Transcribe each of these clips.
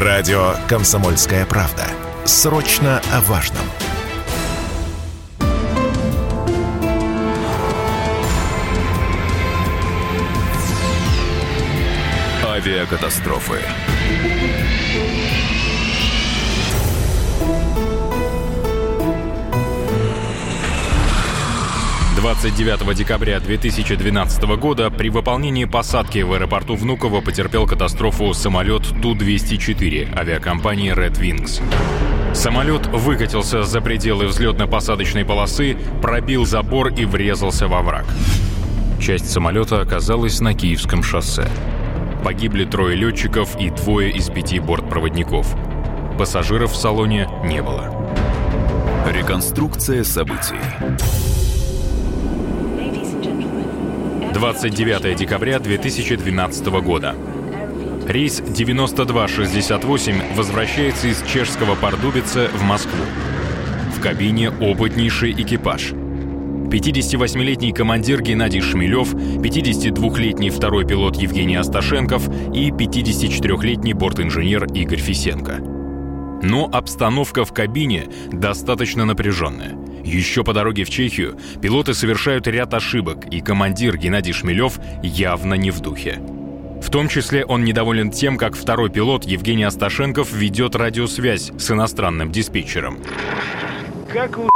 Радио «Комсомольская правда». Срочно о важном. Авиакатастрофы. 29 декабря 2012 года при выполнении посадки в аэропорту Внуково потерпел катастрофу самолет Ту-204 авиакомпании Red Wings. Самолет выкатился за пределы взлетно-посадочной полосы, пробил забор и врезался во враг. Часть самолета оказалась на Киевском шоссе. Погибли трое летчиков и двое из пяти бортпроводников. Пассажиров в салоне не было. Реконструкция событий. 29 декабря 2012 года. Рейс 9268 возвращается из чешского Пардубица в Москву. В кабине опытнейший экипаж. 58-летний командир Геннадий Шмелев, 52-летний второй пилот Евгений Асташенков и 54-летний бортинженер Игорь Фисенко. Но обстановка в кабине достаточно напряженная. Еще по дороге в Чехию пилоты совершают ряд ошибок, и командир Геннадий Шмелев явно не в духе. В том числе он недоволен тем, как второй пилот Евгений Асташенков ведет радиосвязь с иностранным диспетчером. Как вы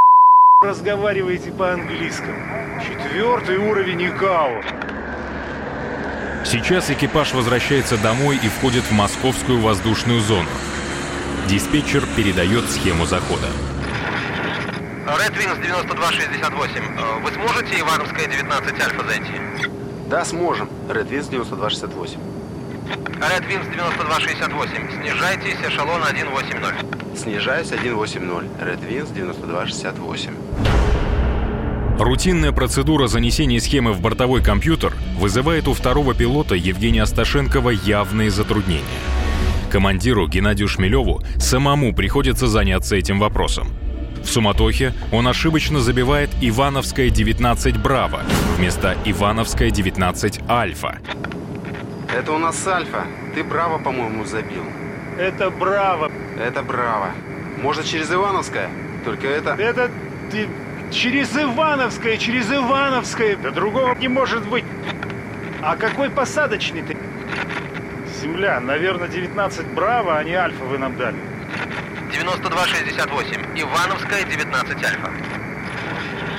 разговариваете по-английскому? Четвертый уровень ИКАО. Сейчас экипаж возвращается домой и входит в московскую воздушную зону. Диспетчер передает схему захода. Red Wings 9268. Э, вы сможете Ивановская 19 Альфа зайти? Да, сможем. Red Wings 9268. Red Wings 9268. Снижайтесь, эшелон 180. Снижаюсь 180. Red Wings 9268. Рутинная процедура занесения схемы в бортовой компьютер вызывает у второго пилота Евгения Асташенкова явные затруднения. Командиру Геннадию Шмелеву самому приходится заняться этим вопросом. В суматохе он ошибочно забивает Ивановская 19 Браво вместо Ивановская 19 Альфа. Это у нас Альфа. Ты Браво, по-моему, забил. Это Браво. Это Браво. Может, через Ивановское? Только это... Это ты через Ивановское, через Ивановское. Да другого не может быть. А какой посадочный ты? Земля, наверное, 19 Браво, а не Альфа вы нам дали. 9268. Ивановская, 19 Альфа.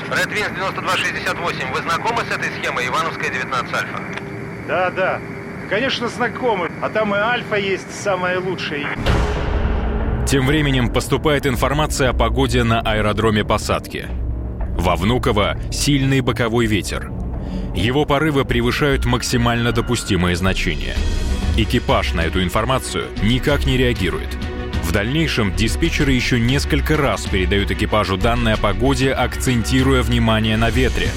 Red Wings 9268. Вы знакомы с этой схемой Ивановская, 19 Альфа? Да, да. Конечно, знакомы. А там и Альфа есть самая лучшая. Тем временем поступает информация о погоде на аэродроме посадки. Во Внуково сильный боковой ветер. Его порывы превышают максимально допустимые значения. Экипаж на эту информацию никак не реагирует – дальнейшем диспетчеры еще несколько раз передают экипажу данные о погоде, акцентируя внимание на ветре.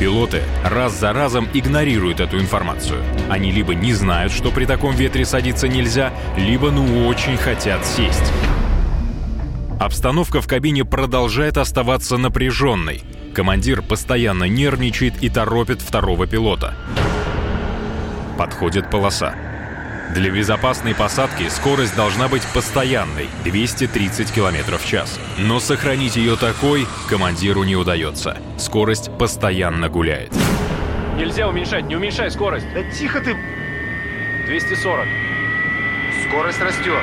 Пилоты раз за разом игнорируют эту информацию. Они либо не знают, что при таком ветре садиться нельзя, либо ну очень хотят сесть. Обстановка в кабине продолжает оставаться напряженной. Командир постоянно нервничает и торопит второго пилота. Подходит полоса. Для безопасной посадки скорость должна быть постоянной – 230 км в час. Но сохранить ее такой командиру не удается. Скорость постоянно гуляет. Нельзя уменьшать, не уменьшай скорость. Да тихо ты! 240. Скорость растет.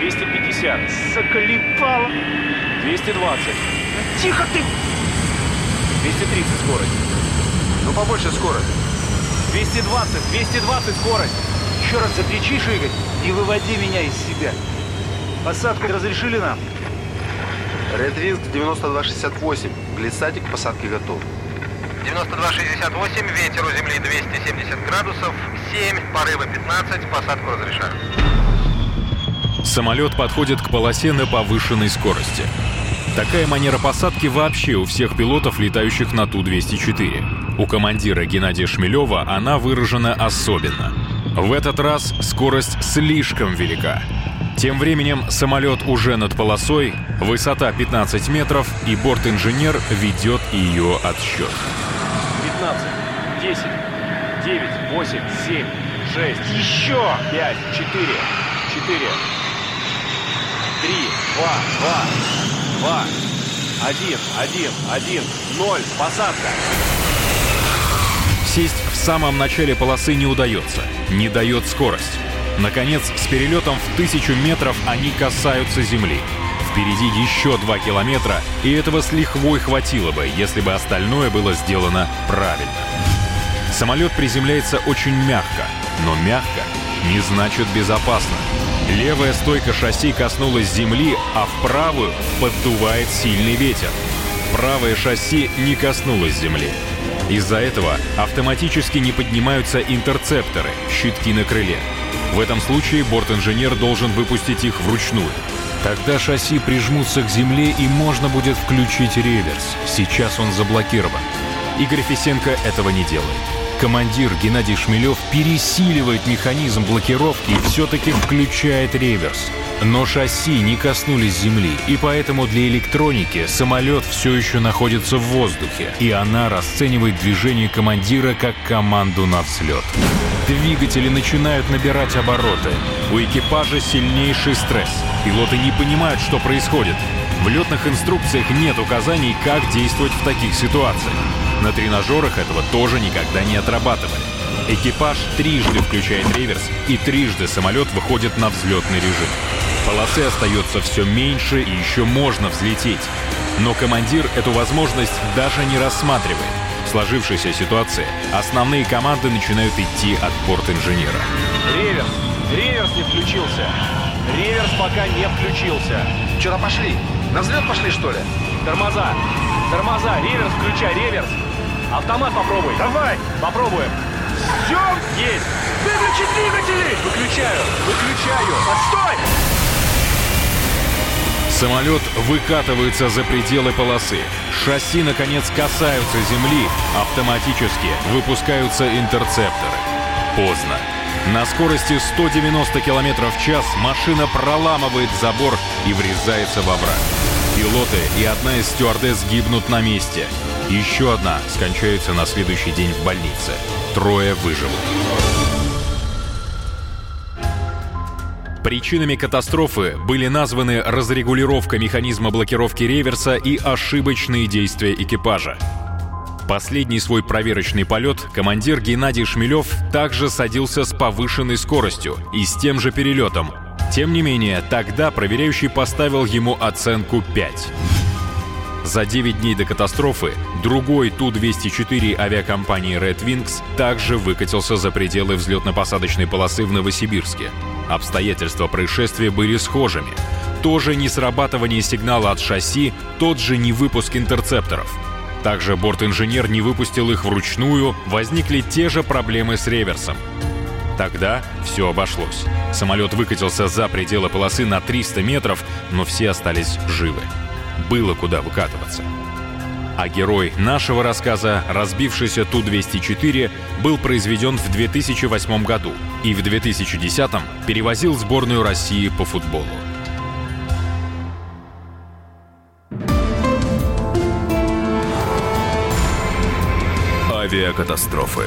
250. Заколебало. 220. Да тихо ты! 230 скорость. Ну, побольше скорость. 220, 220 скорость. Еще раз закричишь, Игорь, не выводи меня из себя. Посадку разрешили нам? Red Wings 9268. Глиссатик к посадке готов. 9268, ветер у земли 270 градусов, 7, порывы 15, посадку разрешаю. Самолет подходит к полосе на повышенной скорости. Такая манера посадки вообще у всех пилотов, летающих на Ту-204. У командира Геннадия Шмелева она выражена особенно – в этот раз скорость слишком велика. Тем временем самолет уже над полосой, высота 15 метров, и борт-инженер ведет ее отсчет. 15, 10, 9, 8, 7, 6, еще 5, 4, четыре, три, два, два, два, один, один, один, ноль, посадка. Сесть самом начале полосы не удается, не дает скорость. Наконец, с перелетом в тысячу метров они касаются земли. Впереди еще два километра, и этого с лихвой хватило бы, если бы остальное было сделано правильно. Самолет приземляется очень мягко, но мягко не значит безопасно. Левая стойка шасси коснулась земли, а в правую поддувает сильный ветер. Правое шасси не коснулось земли. Из-за этого автоматически не поднимаются интерцепторы, щитки на крыле. В этом случае борт-инженер должен выпустить их вручную. Тогда шасси прижмутся к земле и можно будет включить реверс. Сейчас он заблокирован. Игорь Фисенко этого не делает. Командир Геннадий Шмелев пересиливает механизм блокировки и все-таки включает реверс. Но шасси не коснулись земли, и поэтому для электроники самолет все еще находится в воздухе, и она расценивает движение командира как команду на взлет. Двигатели начинают набирать обороты. У экипажа сильнейший стресс. Пилоты не понимают, что происходит. В летных инструкциях нет указаний, как действовать в таких ситуациях. На тренажерах этого тоже никогда не отрабатывали. Экипаж трижды включает реверс, и трижды самолет выходит на взлетный режим. Полосы остается все меньше, и еще можно взлететь. Но командир эту возможность даже не рассматривает. В сложившейся ситуации основные команды начинают идти от борт-инженера. Реверс, реверс не включился. Реверс пока не включился. Что-то пошли. На взлет пошли, что ли? Тормоза, тормоза, реверс включай, реверс. Автомат попробуй. Давай! Попробуем. Ждем! Есть. Выключи двигатели! Выключаю, выключаю. Отстой! Самолет выкатывается за пределы полосы. Шасси, наконец, касаются земли. Автоматически выпускаются интерцепторы. Поздно. На скорости 190 км в час машина проламывает забор и врезается во враг. Пилоты и одна из стюардесс гибнут на месте. Еще одна скончается на следующий день в больнице. Трое выживут. Причинами катастрофы были названы разрегулировка механизма блокировки реверса и ошибочные действия экипажа. Последний свой проверочный полет командир Геннадий Шмелев также садился с повышенной скоростью и с тем же перелетом. Тем не менее, тогда проверяющий поставил ему оценку 5. За 9 дней до катастрофы другой Ту-204 авиакомпании Red Wings также выкатился за пределы взлетно-посадочной полосы в Новосибирске. Обстоятельства происшествия были схожими. Тоже не срабатывание сигнала от шасси, тот же не выпуск интерцепторов. Также борт-инженер не выпустил их вручную, возникли те же проблемы с реверсом. Тогда все обошлось. Самолет выкатился за пределы полосы на 300 метров, но все остались живы. Было куда выкатываться. А герой нашего рассказа, разбившийся Ту-204, был произведен в 2008 году и в 2010 перевозил сборную России по футболу. Авиакатастрофы.